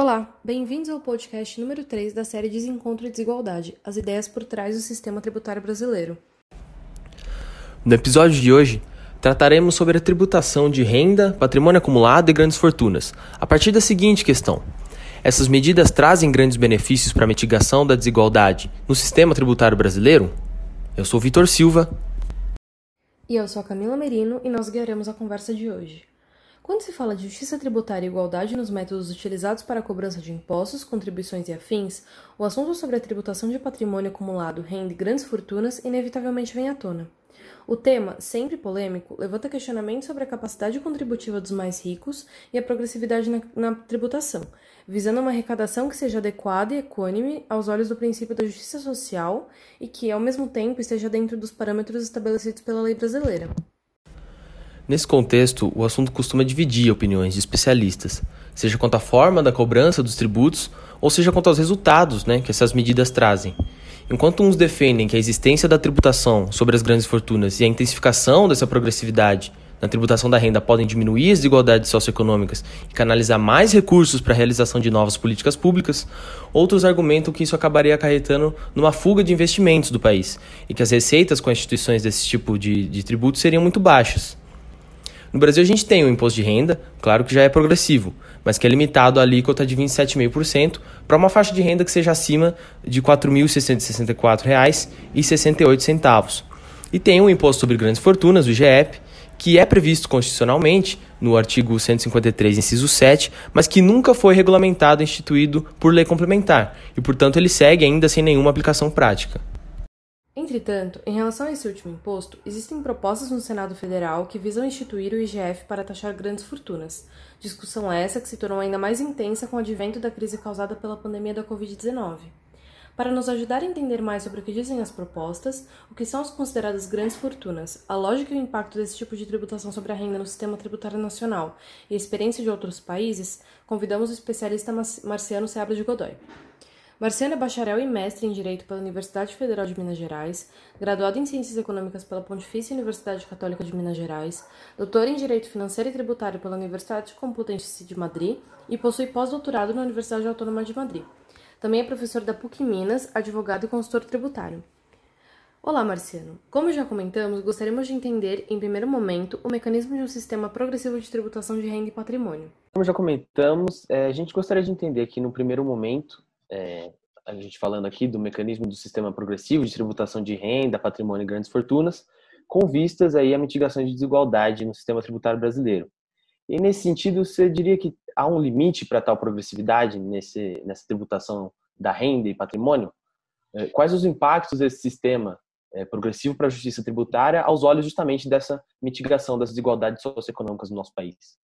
Olá, bem-vindos ao podcast número 3 da série Desencontro e Desigualdade As ideias por trás do sistema tributário brasileiro. No episódio de hoje, trataremos sobre a tributação de renda, patrimônio acumulado e grandes fortunas, a partir da seguinte questão: essas medidas trazem grandes benefícios para a mitigação da desigualdade no sistema tributário brasileiro? Eu sou Vitor Silva. E eu sou a Camila Merino e nós guiaremos a conversa de hoje. Quando se fala de justiça tributária e igualdade nos métodos utilizados para a cobrança de impostos, contribuições e afins, o assunto sobre a tributação de patrimônio acumulado, renda e grandes fortunas inevitavelmente vem à tona. O tema, sempre polêmico, levanta questionamentos sobre a capacidade contributiva dos mais ricos e a progressividade na, na, tributação, visando uma arrecadação que seja adequada e equânime aos olhos do princípio da justiça social e que, ao mesmo tempo, esteja dentro dos parâmetros estabelecidos pela lei brasileira. Nesse contexto, o assunto costuma dividir opiniões de especialistas, seja quanto à forma da cobrança dos tributos, ou seja quanto aos resultados né, que essas medidas trazem. Enquanto uns defendem que a existência da tributação sobre as grandes fortunas e a intensificação dessa progressividade na tributação da renda podem diminuir as desigualdades socioeconômicas e canalizar mais recursos para a realização de novas políticas públicas, outros argumentam que isso acabaria acarretando numa fuga de investimentos do país e que as receitas com instituições desse tipo de, de tributo seriam muito baixas. No Brasil, a gente tem o imposto de renda, claro que já é progressivo, mas que é limitado à alíquota de 27,5% para uma faixa de renda que seja acima de R$ 4.664,68. E tem o Imposto sobre Grandes Fortunas, o IGF, que é previsto constitucionalmente no artigo 153, inciso 7, mas que nunca foi regulamentado e instituído por lei complementar, e portanto ele segue ainda sem nenhuma aplicação prática. Entretanto, em relação a esse último imposto, existem propostas no Senado Federal que visam instituir o IGF para taxar grandes fortunas. Discussão essa que se tornou ainda mais intensa com o advento da crise causada pela pandemia da Covid-19. Para nos ajudar a entender mais sobre o que dizem as propostas, o que são as consideradas grandes fortunas, a lógica e o impacto desse tipo de tributação sobre a renda no sistema tributário nacional e a experiência de outros países, convidamos o especialista Marciano Seabra de Godoy. Marciano é bacharel e mestre em Direito pela Universidade Federal de Minas Gerais, graduado em Ciências Econômicas pela Pontifícia Universidade Católica de Minas Gerais, doutor em Direito Financeiro e Tributário pela Universidade Complutense de Madrid e possui pós-doutorado na Universidade Autônoma de Madrid. Também é professor da PUC Minas, advogado e consultor tributário. Olá, Marciano. Como já comentamos, gostaríamos de entender, em primeiro momento, o mecanismo de um sistema progressivo de tributação de renda e patrimônio. Como já comentamos, é, a gente gostaria de entender aqui, no primeiro momento, é, a gente falando aqui do mecanismo do sistema progressivo de tributação de renda, patrimônio e grandes fortunas, com vistas aí à mitigação de desigualdade no sistema tributário brasileiro. E nesse sentido, você diria que há um limite para tal progressividade nesse, nessa tributação da renda e patrimônio? É, quais os impactos desse sistema é, progressivo para a justiça tributária aos olhos justamente dessa mitigação das desigualdades socioeconômicas no nosso país?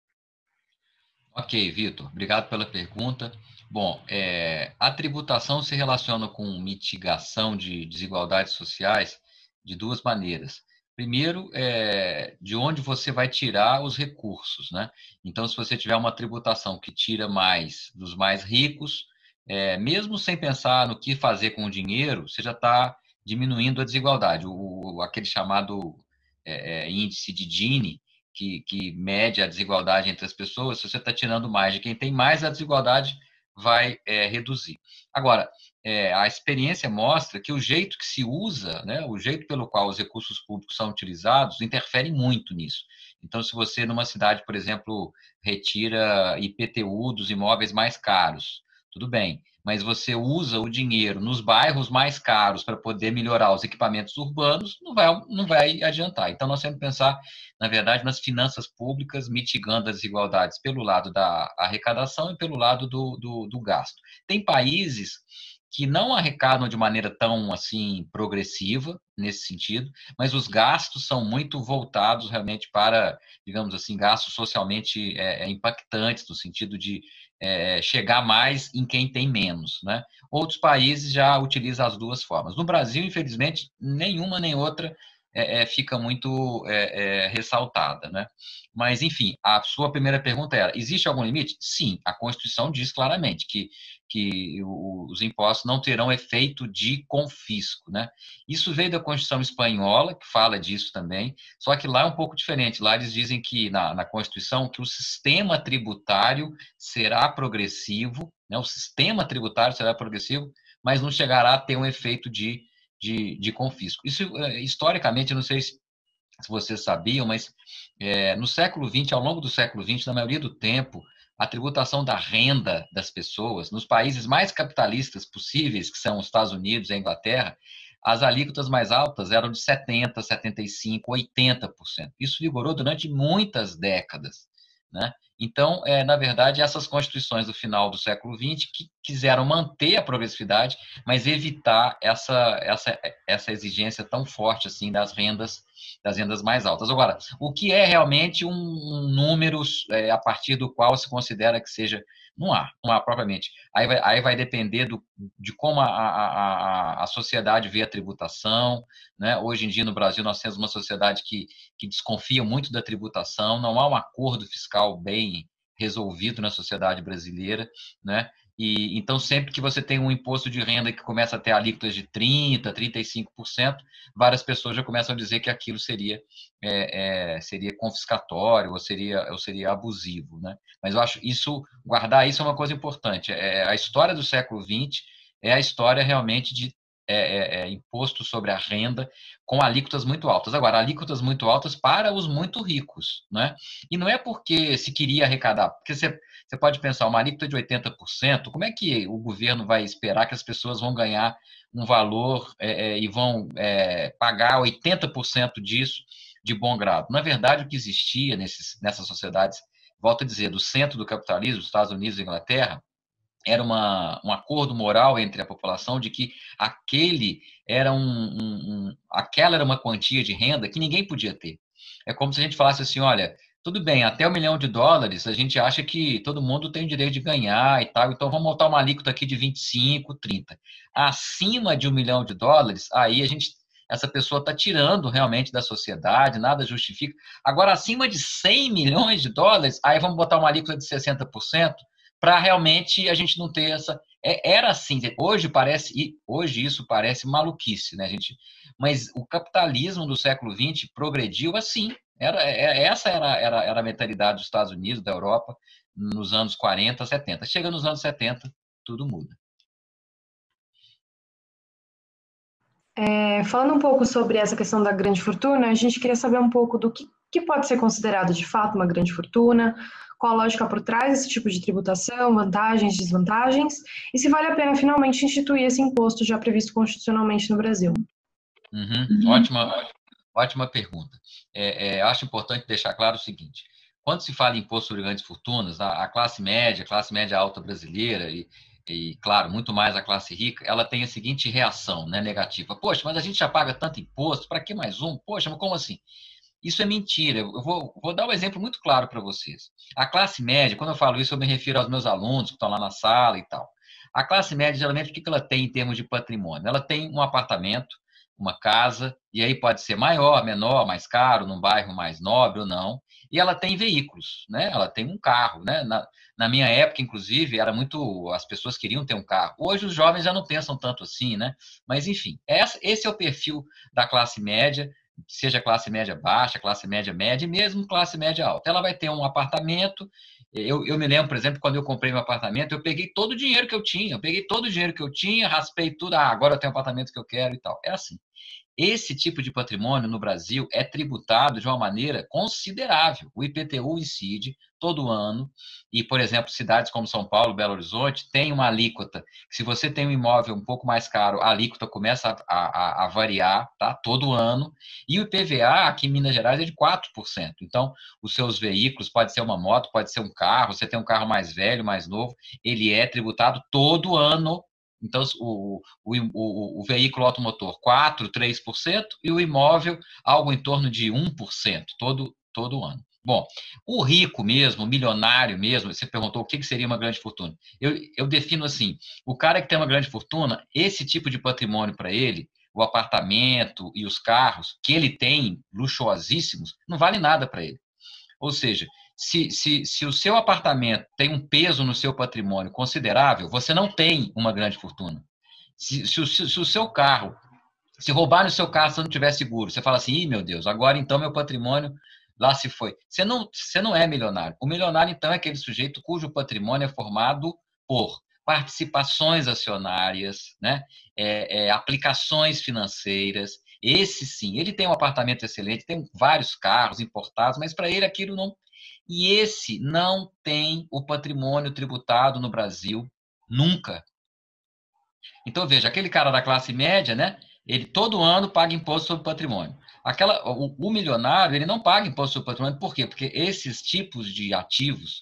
Ok, Vitor, obrigado pela pergunta. Bom, é, a tributação se relaciona com mitigação de desigualdades sociais de duas maneiras. Primeiro, é, de onde você vai tirar os recursos, né? Então, se você tiver uma tributação que tira mais dos mais ricos, é, mesmo sem pensar no que fazer com o dinheiro, você já está diminuindo a desigualdade. O, aquele chamado é, é índice de Gini, que, que mede a desigualdade entre as pessoas, se você está tirando mais de quem tem mais, a desigualdade vai é, reduzir. Agora, é, a experiência mostra que o jeito que se usa, né, o jeito pelo qual os recursos públicos são utilizados, interfere muito nisso. Então, se você, numa cidade, por exemplo, retira IPTU dos imóveis mais caros, tudo bem mas você usa o dinheiro nos bairros mais caros para poder melhorar os equipamentos urbanos, não vai, não vai adiantar. Então, nós temos que pensar, na verdade, nas finanças públicas, mitigando as desigualdades pelo lado da arrecadação e pelo lado do, do, do gasto. Tem países que não arrecadam de maneira tão assim progressiva nesse sentido, mas os gastos são muito voltados realmente para, digamos assim, gastos socialmente é, impactantes no sentido de é, chegar mais em quem tem menos. Né? Outros países já utilizam as duas formas. No Brasil, infelizmente, nenhuma nem outra é, é, fica muito é, é, ressaltada. Né? Mas, enfim, a sua primeira pergunta era: existe algum limite? Sim, a Constituição diz claramente que, que os impostos não terão efeito de confisco. Né? Isso veio da Constituição Espanhola, que fala disso também, só que lá é um pouco diferente. Lá eles dizem que, na, na Constituição, que o sistema tributário será progressivo, né? o sistema tributário será progressivo, mas não chegará a ter um efeito de de, de confisco. Isso, é, historicamente, não sei se, vocês sabiam, mas é, no século XX, ao longo do século XX, na maioria do tempo, a tributação da renda das pessoas, nos países mais capitalistas possíveis, que são os Estados Unidos e a Inglaterra, as alíquotas mais altas eram de 70%, 75%, 80%. Isso vigorou durante muitas décadas. Né? Então, é, na verdade, essas constituições do final do século XX que quiseram manter a progressividade, mas evitar essa, essa, essa exigência tão forte assim das rendas das rendas mais altas. Agora, o que é realmente um número é, a partir do qual se considera que seja não há, não há propriamente. Aí vai, aí vai depender do, de como a, a, a, a sociedade vê a tributação. Né? Hoje em dia, no Brasil, nós temos uma sociedade que, que desconfia muito da tributação, não há um acordo fiscal bem resolvido na sociedade brasileira. Né? E, então, sempre que você tem um imposto de renda que começa a ter alíquotas de 30%, 35%, várias pessoas já começam a dizer que aquilo seria, é, é, seria confiscatório ou seria, ou seria abusivo. Né? Mas eu acho isso, guardar isso é uma coisa importante. É, a história do século XX é a história realmente de é, é, é, imposto sobre a renda com alíquotas muito altas. Agora, alíquotas muito altas para os muito ricos, né? E não é porque se queria arrecadar, porque você, você pode pensar, uma alíquota de 80%, como é que o governo vai esperar que as pessoas vão ganhar um valor é, é e vão é, pagar 80% disso de bom grado? Na verdade, o que existia nesses, nessas sociedades, volto a dizer, do centro do capitalismo, Estados Unidos e Inglaterra, era uma, um acordo moral entre a população de que aquele era um, um, um, aquela era uma quantia de renda que ninguém podia ter. É como se a gente falasse assim, olha, tudo bem, até um milhão de dólares a gente acha que todo mundo tem o direito de ganhar e tal, então vamos montar uma alíquota aqui de 25, 30. Acima de um milhão de dólares, aí a gente essa pessoa está tirando realmente da sociedade, nada justifica. Agora, acima de 100 milhões de dólares, aí vamos botar uma alíquota de 60%, para realmente a gente não ter essa. É, era assim, hoje parece, hoje isso parece maluquice, né, gente? Mas o capitalismo do século XX progrediu assim. Era, é, essa era, era, era a mentalidade dos Estados Unidos, da Europa, nos anos 40, 70. Chega nos anos 70, tudo muda. É, falando um pouco sobre essa questão da grande fortuna, a gente queria saber um pouco do que, que pode ser considerado de fato uma grande fortuna, qual a lógica por trás desse tipo de tributação, vantagens, desvantagens, e se vale a pena finalmente instituir esse imposto já previsto constitucionalmente no Brasil. Uhum. Uhum. Ótima, ótima pergunta. É, é, acho importante deixar claro o seguinte: quando se fala em imposto sobre grandes fortunas, a, a classe média, a classe média alta brasileira e, e, claro, muito mais a classe rica, ela tem a seguinte reação né, negativa. Poxa, mas a gente já paga tanto imposto, para que mais um? Poxa, mas como assim? Isso é mentira. Eu vou, vou dar um exemplo muito claro para vocês. A classe média, quando eu falo isso, eu me refiro aos meus alunos que estão lá na sala e tal. A classe média, geralmente, o que ela tem em termos de patrimônio? Ela tem um apartamento, uma casa, e aí pode ser maior, menor, mais caro, num bairro mais nobre ou não, e ela tem veículos, né? Ela tem um carro, né? Na, na minha época, inclusive, era muito. As pessoas queriam ter um carro. Hoje os jovens já não pensam tanto assim, né? Mas, enfim, esse é o perfil da classe média seja classe média baixa, classe média média e mesmo classe média alta. Ela vai ter um apartamento. Eu, eu me lembro, por exemplo, quando eu comprei meu apartamento, eu peguei todo o dinheiro que eu tinha, eu peguei todo o dinheiro que eu tinha, raspei tudo, ah, agora eu tenho o apartamento que eu quero e tal. É assim. Esse tipo de patrimônio no Brasil é tributado de uma maneira considerável. O IPTU incide todo ano, e, por exemplo, cidades como São Paulo, Belo Horizonte, tem uma alíquota. Se você tem um imóvel um pouco mais caro, a alíquota começa a, a, a variar tá? todo ano. E o IPVA aqui em Minas Gerais é de 4%. Então, os seus veículos, pode ser uma moto, pode ser um carro, você tem um carro mais velho, mais novo, ele é tributado todo ano então, o, o, o, o, veículo automotor, 4%, 3%, e o imóvel, algo em torno de 1% todo, todo ano. Bom, o rico mesmo, o milionário mesmo, você perguntou o que seria uma grande fortuna. Eu, eu defino assim: o cara que tem uma grande fortuna, esse tipo de patrimônio para ele o apartamento e os carros que ele tem, luxuosíssimos, não vale nada para ele. Ou seja, se, se, se o seu apartamento tem um peso no seu patrimônio considerável, você não tem uma grande fortuna. Se, se, se, o seu carro, se roubar no seu carro se não tiver seguro, você fala assim, Ih, meu Deus, agora então meu patrimônio lá se foi. Você não, você não é milionário. O milionário, então, é aquele sujeito cujo patrimônio é formado por participações acionárias, né? É, é, aplicações financeiras. Esse sim, ele tem um apartamento excelente, tem vários carros importados, mas para ele aquilo não. E esse não tem o patrimônio tributado no Brasil nunca. Então veja, aquele cara da classe média, né? Ele todo ano paga imposto sobre patrimônio. Aquela, o, o milionário ele não paga imposto sobre patrimônio, por quê? Porque esses tipos de ativos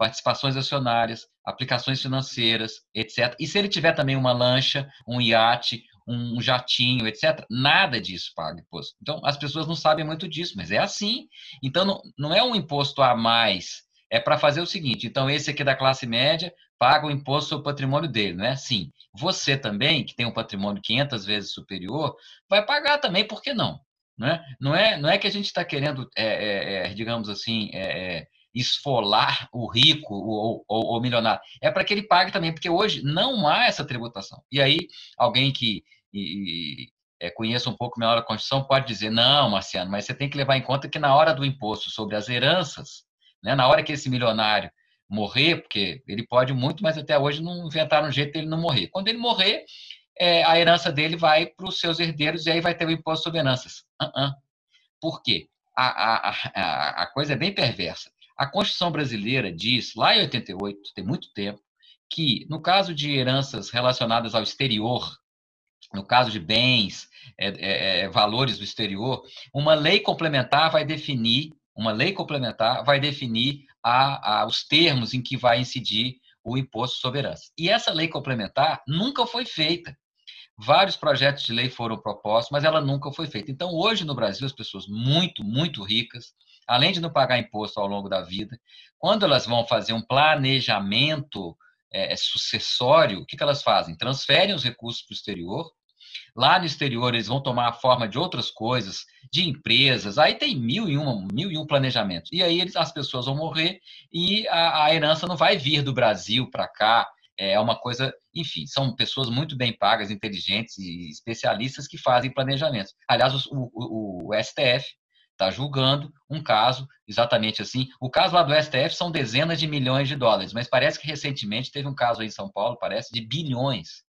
participações acionárias, aplicações financeiras, etc. E se ele tiver também uma lancha, um iate, um jatinho, etc., nada disso paga imposto. Então, as pessoas não sabem muito disso, mas é assim. Então, não, não é um imposto a mais, é para fazer o seguinte: então, esse aqui da classe média paga o imposto sobre o patrimônio dele, não é assim? Você também, que tem um patrimônio 500 vezes superior, vai pagar também, por que não? Não é, não é, é que a gente está querendo, é, é, é, digamos assim, é, é, esfolar o rico ou, ou milionário. É para que ele pague também, porque hoje não há essa tributação. E aí, alguém que e, é, conheça um pouco melhor a Constituição pode dizer: não, Marciano, mas você tem que levar em conta que na hora do imposto sobre as heranças, né, na hora que esse milionário morrer, porque ele pode muito, mas até hoje não inventaram um jeito dele não morrer. Quando ele morrer, é, a herança dele vai para os seus herdeiros e aí vai ter o imposto sobre heranças. Uh -uh. Por quê? A, a, a, a coisa é bem perversa. A Constituição brasileira diz, lá em 88, tem muito tempo, que no caso de heranças relacionadas ao exterior, no caso de bens, é, é, é, valores do exterior, uma lei complementar vai definir, uma lei complementar vai definir a, a, os termos em que vai incidir o imposto sobre herança. E essa lei complementar nunca foi feita. Vários projetos de lei foram propostos, mas ela nunca foi feita. Então, hoje no Brasil, as pessoas muito, muito ricas, além de não pagar imposto ao longo da vida, quando elas vão fazer um planejamento é, sucessório, o que, que elas fazem? Transferem os recursos para o exterior. Lá no exterior, eles vão tomar a forma de outras coisas, de empresas. Aí tem mil e, uma, mil e um planejamentos. E aí eles, as pessoas vão morrer e a, a herança não vai vir do Brasil para cá. É uma coisa, enfim, são pessoas muito bem pagas, inteligentes e especialistas que fazem planejamentos. Aliás, o, o, o STF está julgando um caso exatamente assim. O caso lá do STF são dezenas de milhões de dólares, mas parece que recentemente teve um caso aí em São Paulo, parece, de bilhões.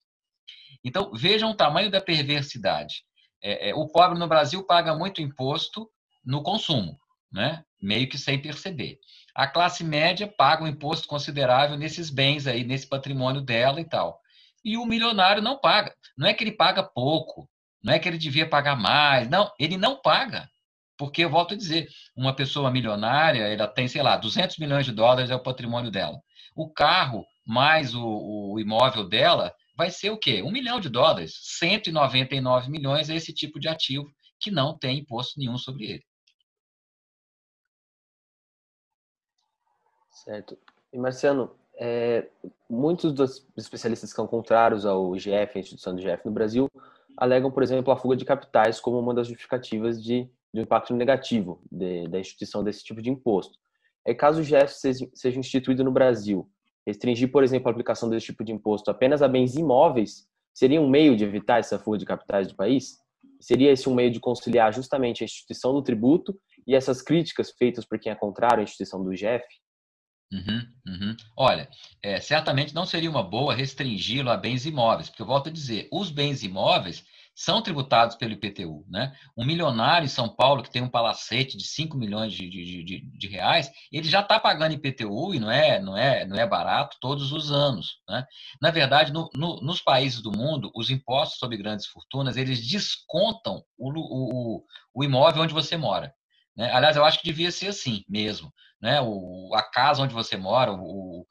Então, vejam o tamanho da perversidade. É, é, o pobre no Brasil paga muito imposto no consumo, né? meio que sem perceber. A classe média paga um imposto considerável nesses bens aí, nesse patrimônio dela e tal. E o milionário não paga. Não é que ele paga pouco, não é que ele devia pagar mais, não, ele não paga. Porque, eu volto a dizer, uma pessoa milionária, ela tem, sei lá, 200 milhões de dólares é o patrimônio dela. O carro mais o, o imóvel dela vai ser o quê? Um milhão de dólares. 199 milhões é esse tipo de ativo que não tem imposto nenhum sobre ele. Certo. E, Marciano, é, muitos dos especialistas que são contrários ao IGF, a instituição do IGF no Brasil, alegam, por exemplo, a fuga de capitais como uma das justificativas de do impacto negativo de, da instituição desse tipo de imposto. É caso o GF seja, seja instituído no Brasil, restringir, por exemplo, a aplicação desse tipo de imposto apenas a bens imóveis, seria um meio de evitar essa fuga de capitais do país? Seria esse um meio de conciliar justamente a instituição do tributo e essas críticas feitas por quem é contrário à instituição do IGF? Uhum, uhum. Olha, é, certamente não seria uma boa restringi-lo a bens imóveis, porque eu volto a dizer, os bens imóveis são tributados pelo IPTU. Né? Um milionário em São Paulo que tem um palacete de 5 milhões de, de, de, de reais, ele já está pagando IPTU e não é, não, é, não é barato todos os anos. Né? Na verdade, no, no, nos países do mundo, os impostos sobre grandes fortunas, eles descontam o, o, o imóvel onde você mora. Né? Aliás, eu acho que devia ser assim mesmo. Né? O, a casa onde você mora, o,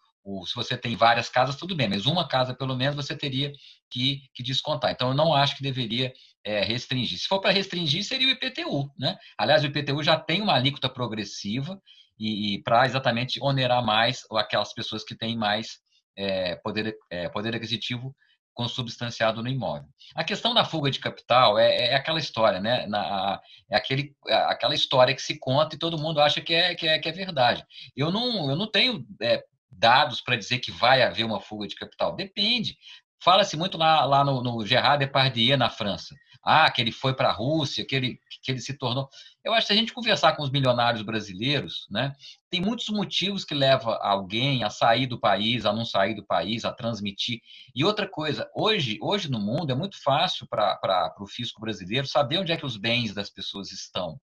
se você tem várias casas, tudo bem, mas uma casa pelo menos você teria que, que descontar. Então, eu não acho que deveria é, restringir. Se for para restringir, seria o IPTU. Né? Aliás, o IPTU já tem uma alíquota progressiva e, e para exatamente onerar mais aquelas pessoas que têm mais é, poder, é, poder aquisitivo consubstanciado no imóvel. A questão da fuga de capital é, é aquela história, né? Na, é aquele, aquela história que se conta e todo mundo acha que é, que é, que é verdade. Eu não, eu não tenho é, dados para dizer que vai haver uma fuga de capital. Depende. Fala-se muito lá, lá no, no Gerard Depardieu, na França. Ah, que ele foi para a Rússia, que ele, que ele se tornou. Eu acho que se a gente conversar com os milionários brasileiros, né, tem muitos motivos que levam alguém a sair do país, a não sair do país, a transmitir. E outra coisa, hoje, hoje no mundo é muito fácil para o fisco brasileiro saber onde é que os bens das pessoas estão.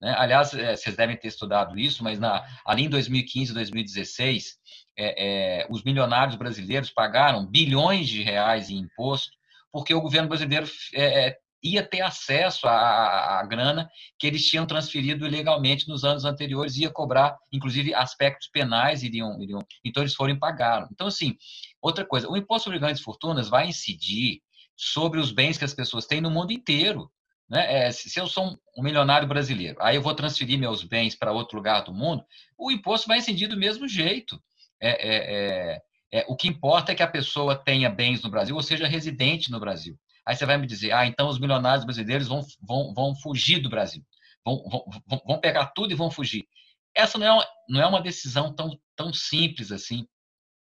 Né? Aliás, é, vocês devem ter estudado isso, mas na, ali em 2015 2016, é, é, os milionários brasileiros pagaram bilhões de reais em imposto porque o governo brasileiro é, é ia ter acesso à, à, grana que eles tinham transferido ilegalmente nos anos anteriores, ia cobrar, inclusive, aspectos penais iriam, iriam então eles foram e pagaram. Então, assim, outra coisa, o imposto sobre grandes fortunas vai incidir sobre os bens que as pessoas têm no mundo inteiro. Né? É, se eu sou um milionário brasileiro, aí eu vou transferir meus bens para outro lugar do mundo, o imposto vai incidir do mesmo jeito. É, é, é, é o que importa é que a pessoa tenha bens no Brasil, ou seja, residente no Brasil. Aí você vai me dizer, ah, então os milionários brasileiros vão, vão, vão fugir do Brasil. Vão, vão, vão pegar tudo e vão fugir. Essa não é uma, não é uma decisão tão, tão simples assim.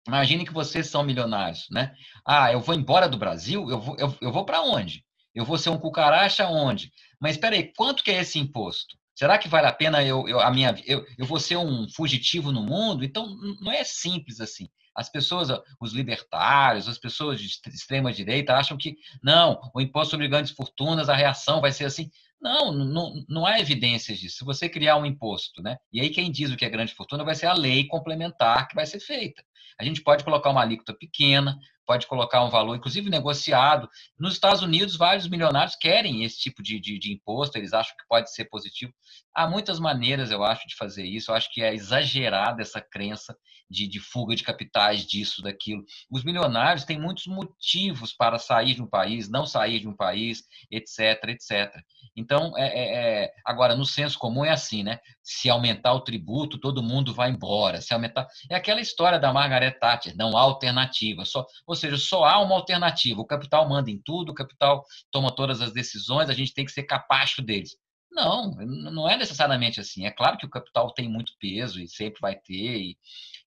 Imagine que vocês são milionários, né? Ah, eu vou embora do Brasil? Eu vou, eu, eu vou para onde? Eu vou ser um cucaracha onde? Mas espera aí, quanto que é esse imposto? Será que vale a pena eu, eu a minha eu, eu vou ser um fugitivo no mundo? Então não é simples assim. As pessoas, os libertários, as pessoas de extrema direita acham que não, o imposto sobre grandes fortunas, a reação vai ser assim. Não, não, não há evidências disso. Se você criar um imposto, né? E aí quem diz o que é grande fortuna vai ser a lei complementar que vai ser feita. A gente pode colocar uma alíquota pequena, pode colocar um valor, inclusive negociado. Nos Estados Unidos, vários milionários querem esse tipo de, de, de, imposto, eles acham que pode ser positivo. Há muitas maneiras, eu acho, de fazer isso. Eu acho que é exagerada essa crença de, de fuga de capitais, disso, daquilo. Os milionários têm muitos motivos para sair de um país, não sair de um país, etc, etc. Então, é, é, é, agora, no senso comum é assim, né? Se aumentar o tributo, todo mundo vai embora. Se aumentar. É aquela história da Margaret Thatcher, não há alternativa. Só, ou seja, só há uma alternativa. O capital manda em tudo, o capital toma todas as decisões, a gente tem que ser capacho deles. Não, não é necessariamente assim. É claro que o capital tem muito peso e sempre vai ter. E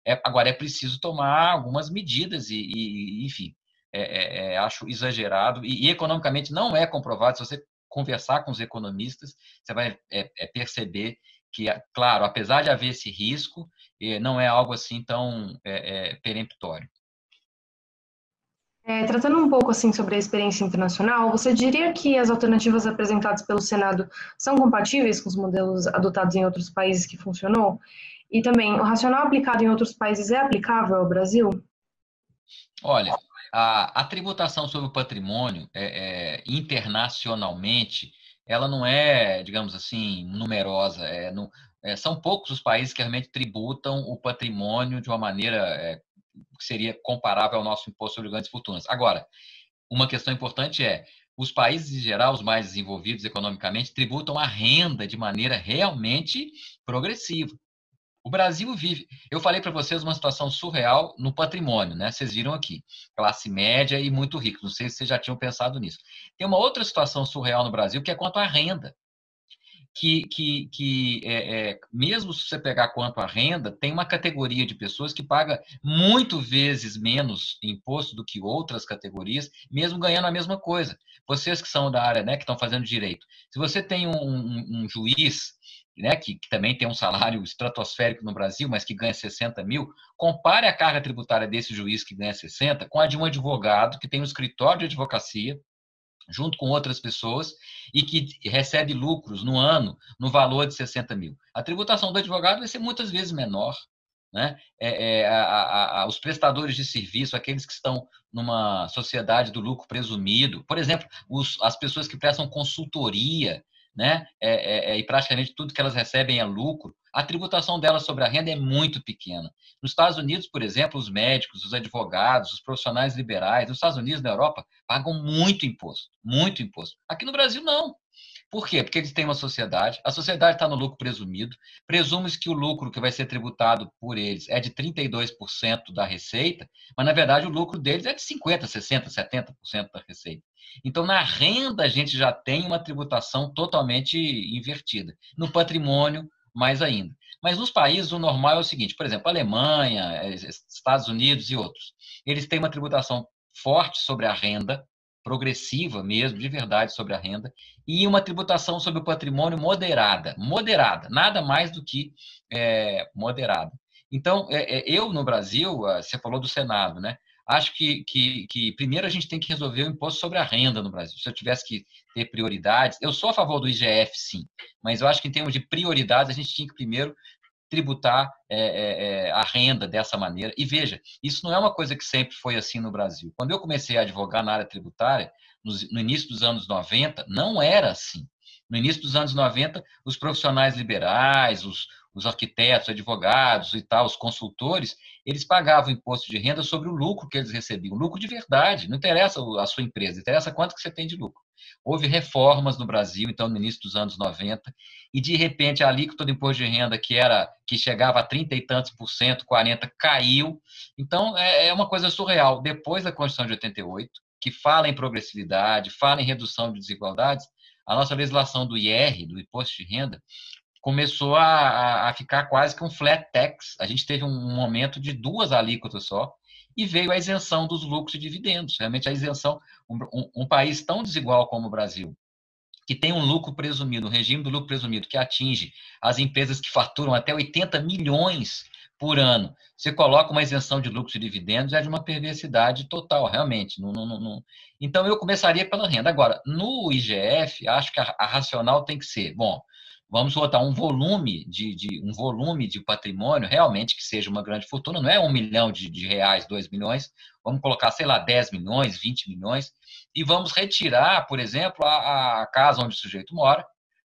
é, agora é preciso tomar algumas medidas e, e enfim, é, é, é acho exagerado e, e, economicamente não é comprovado. Se você conversar com os economistas, você vai é, é perceber que, claro, apesar de haver esse risco, não é algo assim tão peremptório. É, tratando um pouco assim sobre a experiência internacional, você diria que as alternativas apresentadas pelo Senado são compatíveis com os modelos adotados em outros países que funcionou? E também, o racional aplicado em outros países é aplicável ao Brasil? Olha, a, a tributação sobre o patrimônio é, é, internacionalmente, ela não é, digamos assim, numerosa. É, não, é, são poucos os países que realmente tributam o patrimônio de uma maneira é, que seria comparável ao nosso imposto sobre grandes fortunas. Agora, uma questão importante é, os países em geral, os mais desenvolvidos economicamente, tributam a renda de maneira realmente progressiva. O Brasil vive. Eu falei para vocês uma situação surreal no patrimônio, né? Vocês viram aqui, classe média e muito rico. Não sei se vocês já tinham pensado nisso. Tem uma outra situação surreal no Brasil que é quanto à renda. Que, que, que é, é, mesmo se você pegar quanto à renda, tem uma categoria de pessoas que paga muito vezes menos imposto do que outras categorias, mesmo ganhando a mesma coisa. Vocês que são da área, né, que estão fazendo direito, se você tem um, um, um juiz né, que, que, também tem um salário estratosférico no Brasil, mas que ganha 60 mil, compare a carga tributária desse juiz que ganha 60 com a de um advogado que tem um escritório de advocacia, junto com outras pessoas, e que recebe lucros no ano no valor de 60 mil. A tributação do advogado vai ser muitas vezes menor. Né? É, é, a, a, os prestadores de serviço, aqueles que estão numa sociedade do lucro presumido, por exemplo, os, as pessoas que prestam consultoria né? É, é, é, e praticamente tudo que elas recebem é lucro, a tributação delas sobre a renda é muito pequena. Nos Estados Unidos, por exemplo, os médicos, os advogados, os profissionais liberais, nos Estados Unidos, na Europa, pagam muito imposto, muito imposto. Aqui no Brasil, não. Por quê? Porque eles têm uma sociedade, a sociedade está no lucro presumido, presume-se que o lucro que vai ser tributado por eles é de 32% da receita, mas na verdade o lucro deles é de 50%, 60%, 70% da receita. Então, na renda, a gente já tem uma tributação totalmente invertida. No patrimônio, mais ainda. Mas nos países, o normal é o seguinte: por exemplo, Alemanha, Estados Unidos e outros, eles têm uma tributação forte sobre a renda, progressiva mesmo, de verdade, sobre a renda, e uma tributação sobre o patrimônio moderada. Moderada, nada mais do que é, moderada. Então, é, é, eu no Brasil, ah, você falou do Senado, né? Acho que, que, que, primeiro a gente tem que resolver o imposto sobre a renda no Brasil. Se eu tivesse que ter prioridades, eu sou a favor do IGF, sim, mas eu acho que em termos de prioridades a gente tinha que primeiro tributar é, é, é, a renda dessa maneira. E veja, isso não é uma coisa que sempre foi assim no Brasil. Quando eu comecei a advogar na área tributária, no, início dos anos 90, não era assim. No início dos anos 90, os profissionais liberais, os, os arquitetos, advogados e tal, os consultores, eles pagavam imposto de renda sobre o lucro que eles recebiam, lucro de verdade, não interessa a sua empresa, interessa quanto que você tem de lucro. Houve reformas no Brasil, então, no início dos anos 90, e de repente a alíquota do imposto de renda, que era que chegava a 30 e tantos por cento, 40, caiu. Então, é, é uma coisa surreal. Depois da Constituição de 88, que fala em progressividade, fala em redução de desigualdades, a nossa legislação do IR, do imposto de renda, começou a, a, ficar quase que um flat tax. A gente teve um momento de duas alíquotas só e veio a isenção dos lucros e dividendos. Realmente a isenção, um, um, país tão desigual como o Brasil, que tem um lucro presumido, um regime do lucro presumido que atinge as empresas que faturam até 80 milhões por ano. Você coloca uma isenção de lucros e dividendos, é de uma perversidade total, realmente. Não, não, não. Então, eu começaria pela renda. Agora, no IGF, acho que a, a racional tem que ser, bom, vamos botar um volume de, de, um volume de patrimônio realmente que seja uma grande fortuna, não é um milhão de, de, reais, dois milhões, vamos colocar, sei lá, 10 milhões, 20 milhões, e vamos retirar, por exemplo, a, a casa onde o sujeito mora,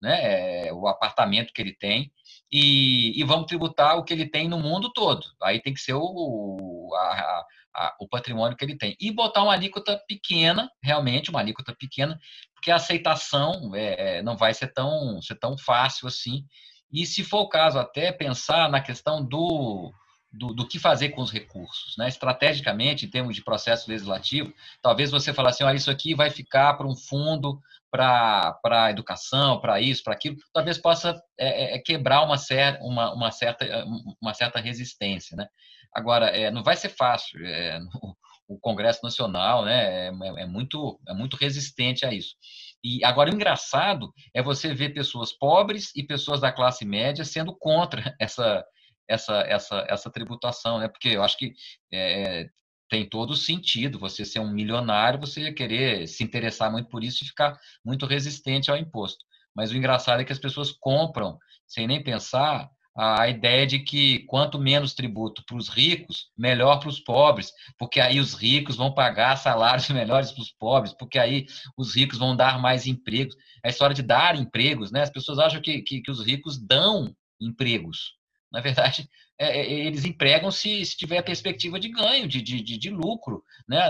né, é, o apartamento que ele tem, e, e, vamos tributar o que ele tem no mundo todo. Aí tem que ser o, a, a, o patrimônio que ele tem. E botar uma alíquota pequena, realmente, uma alíquota pequena, porque a aceitação é, é, não vai ser tão, ser tão fácil assim. E, se for o caso, até pensar na questão do, do, do, que fazer com os recursos. Né? Estrategicamente, em termos de processo legislativo, talvez você fale assim, olha, isso aqui vai ficar para um fundo para a educação, para isso, para aquilo, talvez possa é, é, quebrar uma, cer uma, uma, certa, uma certa resistência. Né? Agora, é, não vai ser fácil. É, o Congresso Nacional né, é, é, muito, é muito resistente a isso. E agora, o engraçado é você ver pessoas pobres e pessoas da classe média sendo contra essa, essa, essa, essa tributação, né? porque eu acho que é, tem todo sentido você ser um milionário, você querer se interessar muito por isso e ficar muito resistente ao imposto. Mas o engraçado é que as pessoas compram sem nem pensar a ideia de que quanto menos tributo para os ricos, melhor para os pobres, porque aí os ricos vão pagar salários melhores para os pobres, porque aí os ricos vão dar mais empregos. A história de dar empregos, né? As pessoas acham que, que, que os ricos dão empregos. Na verdade, é, é eles empregam se, se tiver perspectiva de ganho, de, de, de, de lucro. Né?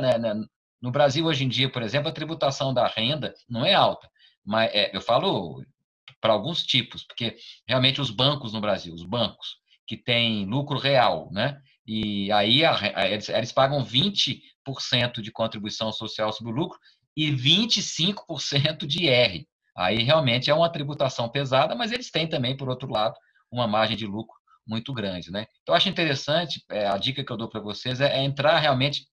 No Brasil, hoje em dia, por exemplo, a tributação da renda não é alta. Mas é, eu falo para alguns tipos, porque realmente os bancos no Brasil, os bancos que têm lucro real, né? E aí a, a, eles, eles pagam 20% de contribuição social sobre o lucro e 25% de IR. Aí realmente é uma tributação pesada, mas eles têm também, por outro lado, uma margem de lucro muito grande, né? Então, acho interessante, é, a dica que eu dou para vocês é, é, entrar realmente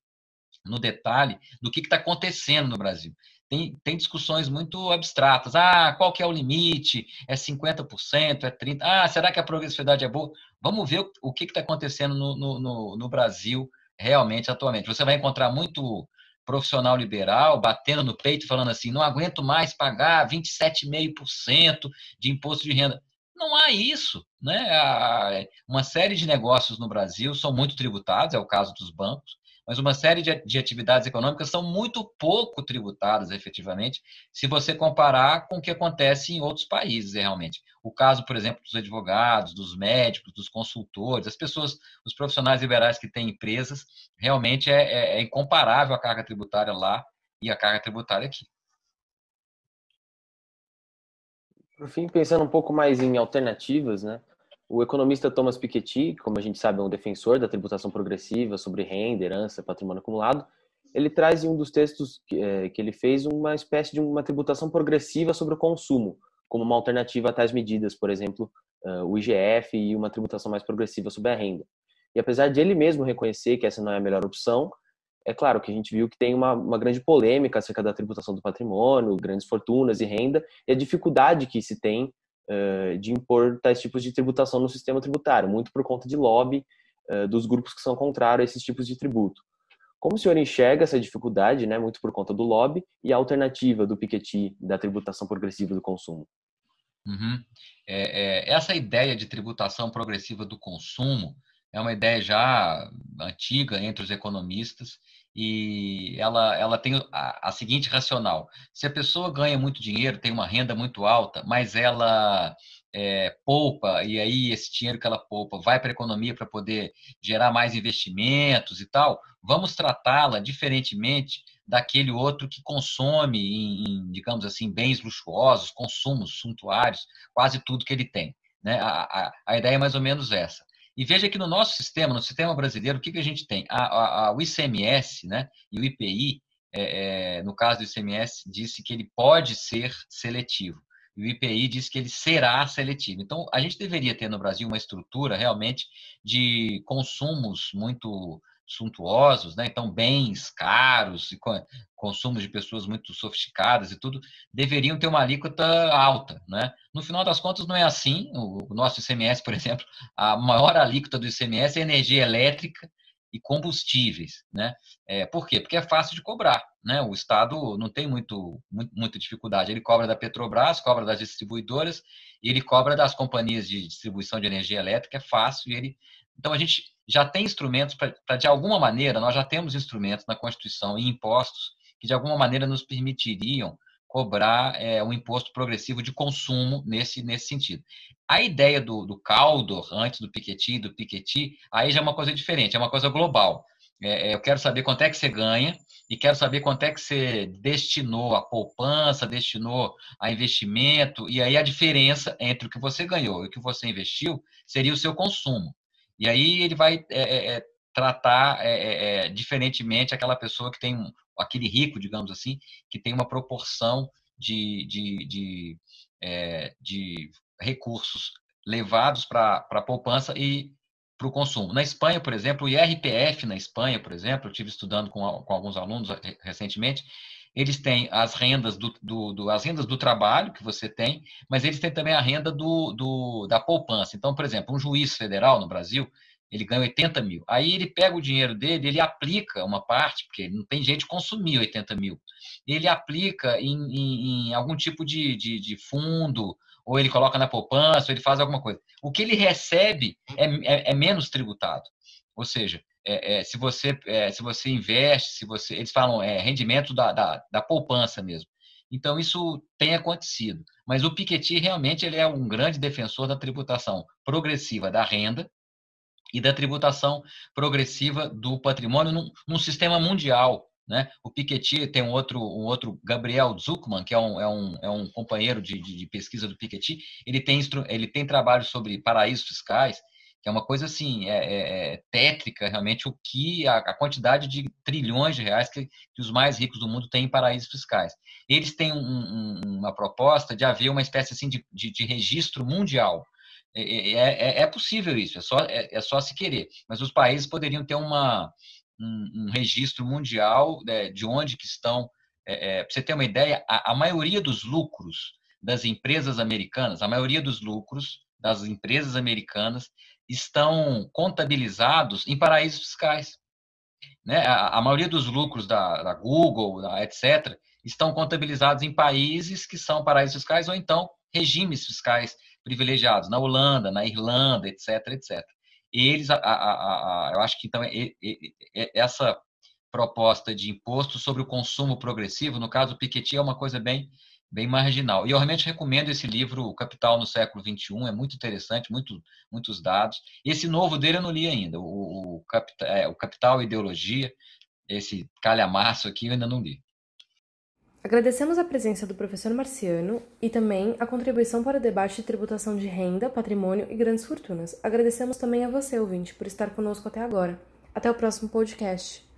no detalhe do que está acontecendo no Brasil tem, tem discussões muito abstratas. Ah, qual que é o limite? É 50%? É 30%? Ah, será que a progressividade é boa? Vamos ver o, que está acontecendo no, no, no Brasil realmente atualmente. Você vai encontrar muito profissional liberal batendo no peito falando assim, não aguento mais pagar 27,5% de imposto de renda. Não há isso. Né? Uma série de negócios no Brasil são muito tributados, é o caso dos bancos, mas uma série de, de atividades econômicas são muito pouco tributadas efetivamente, se você comparar com o que acontece em outros países, realmente. O caso, por exemplo, dos advogados, dos médicos, dos consultores, as pessoas, os profissionais liberais que têm empresas, realmente é, é, é incomparável a carga tributária lá e a carga tributária aqui. Por fim, pensando um pouco mais em alternativas, né? O economista Thomas Piketty, como a gente sabe, é um defensor da tributação progressiva sobre renda, herança, patrimônio acumulado. Ele traz em um dos textos que, é, que ele fez uma espécie de uma tributação progressiva sobre o consumo, como uma alternativa a tais medidas, por exemplo, uh, o IGF e uma tributação mais progressiva sobre a renda. E apesar de ele mesmo reconhecer que essa não é a melhor opção, é claro que a gente viu que tem uma, uma grande polêmica acerca da tributação do patrimônio, grandes fortunas e renda, e a dificuldade que se tem de impor tais tipos de tributação no sistema tributário, muito por conta de lobby uh, dos grupos que são contrários a esses tipos de tributo. Como o senhor enxerga essa dificuldade, né, muito por conta do lobby, e a alternativa do Piketty da tributação progressiva do consumo? Uhum. É, é, essa ideia de tributação progressiva do consumo é uma ideia já antiga entre os economistas e ela, ela tem a, a, seguinte racional: se a pessoa ganha muito dinheiro, tem uma renda muito alta, mas ela é, poupa, e aí esse dinheiro que ela poupa vai para a economia para poder gerar mais investimentos e tal, vamos tratá-la diferentemente daquele outro que consome em, em, digamos assim, bens luxuosos, consumos suntuários, quase tudo que ele tem. Né? A, a, a ideia é mais ou menos essa. E veja que no nosso sistema, no sistema brasileiro, o que, que a gente tem? A, a, a o ICMS né, e o IPI, é, é, no caso do ICMS, disse que ele pode ser seletivo. E o IPI diz que ele será seletivo. Então, a gente deveria ter no Brasil uma estrutura realmente de consumos muito suntuosos, né? então bens caros e consumos de pessoas muito sofisticadas e tudo, deveriam ter uma alíquota alta. Né? No final das contas, não é assim. O nosso ICMS, por exemplo, a maior alíquota do ICMS é energia elétrica e combustíveis. Né? É, por quê? Porque é fácil de cobrar. Né? O Estado não tem muito, muito, muita dificuldade. Ele cobra da Petrobras, cobra das distribuidoras, e ele cobra das companhias de distribuição de energia elétrica, é fácil, ele então, a gente já tem instrumentos para, de alguma maneira, nós já temos instrumentos na Constituição e impostos que, de alguma maneira, nos permitiriam cobrar é, um imposto progressivo de consumo nesse, nesse sentido. A ideia do, do Caldor, antes do Piketty, do Piketty, aí já é uma coisa diferente, é uma coisa global. É, é, eu quero saber quanto é que você ganha e quero saber quanto é que você destinou a poupança, destinou a investimento, e aí a diferença entre o que você ganhou e o que você investiu seria o seu consumo. E aí ele vai é, é, é tratar é, é, é, diferentemente aquela pessoa que tem aquele rico, digamos assim, que tem uma proporção de, de, de, de recursos levados para a poupança e para o consumo. Na Espanha, por exemplo, o IRPF na Espanha, por exemplo, eu estive estudando com, com alguns alunos recentemente, eles têm as rendas do, do, do, as rendas do trabalho que você tem, mas eles têm também a renda do, do, da poupança. Então, por exemplo, um juiz federal no Brasil, ele ganha 80 mil. Aí ele pega o dinheiro dele, ele aplica uma parte, porque não tem jeito de consumir 80 mil. Ele aplica em, em, em algum tipo de, de, de, fundo, ou ele coloca na poupança, ou ele faz alguma coisa. O que ele recebe é, é, é menos tributado. Ou seja, é, é, se, você, é, se você investe, se você. Eles falam é, rendimento da, da, da, poupança mesmo. Então, isso tem acontecido. Mas o Piketty realmente ele é um grande defensor da tributação progressiva da renda e da tributação progressiva do patrimônio num, num sistema mundial. Né? O Piketty tem um outro, um outro Gabriel Zuckman, que é um, é um, é um companheiro de, de, de pesquisa do Piketty, ele tem, ele tem trabalho sobre paraísos fiscais, que é uma coisa assim, é, é, é tétrica realmente o que a, a, quantidade de trilhões de reais que, que, os mais ricos do mundo têm em paraísos fiscais. Eles têm um, um, uma proposta de haver uma espécie assim de, de, de registro mundial. É é, é, é, é, possível isso, é só, é, só se querer. Mas os países poderiam ter uma, um, um registro mundial né, de onde que estão. Para você ter uma ideia, a, a maioria dos lucros das empresas americanas, a maioria dos lucros das empresas americanas estão contabilizados em paraísos fiscais. Né? A, a maioria dos lucros da, da Google, da, etc., estão contabilizados em países que são paraísos fiscais ou então regimes fiscais privilegiados, na Holanda, na Irlanda, etc., etc. Eles, a, a, a, eu acho que então é, é, é, essa proposta de imposto sobre o consumo progressivo, no caso Piketty, é uma coisa bem bem marginal. E eu realmente recomendo esse livro, O Capital no Século XXI, é muito interessante, muito, muitos dados. Esse novo dele eu não li ainda, o, o, Capital, é, o Capital e Ideologia, esse calhamaço aqui eu ainda não li. Agradecemos a presença do professor Marciano e também a contribuição para o debate de tributação de renda, patrimônio e grandes fortunas. Agradecemos também a você, ouvinte, por estar conosco até agora. Até o próximo podcast.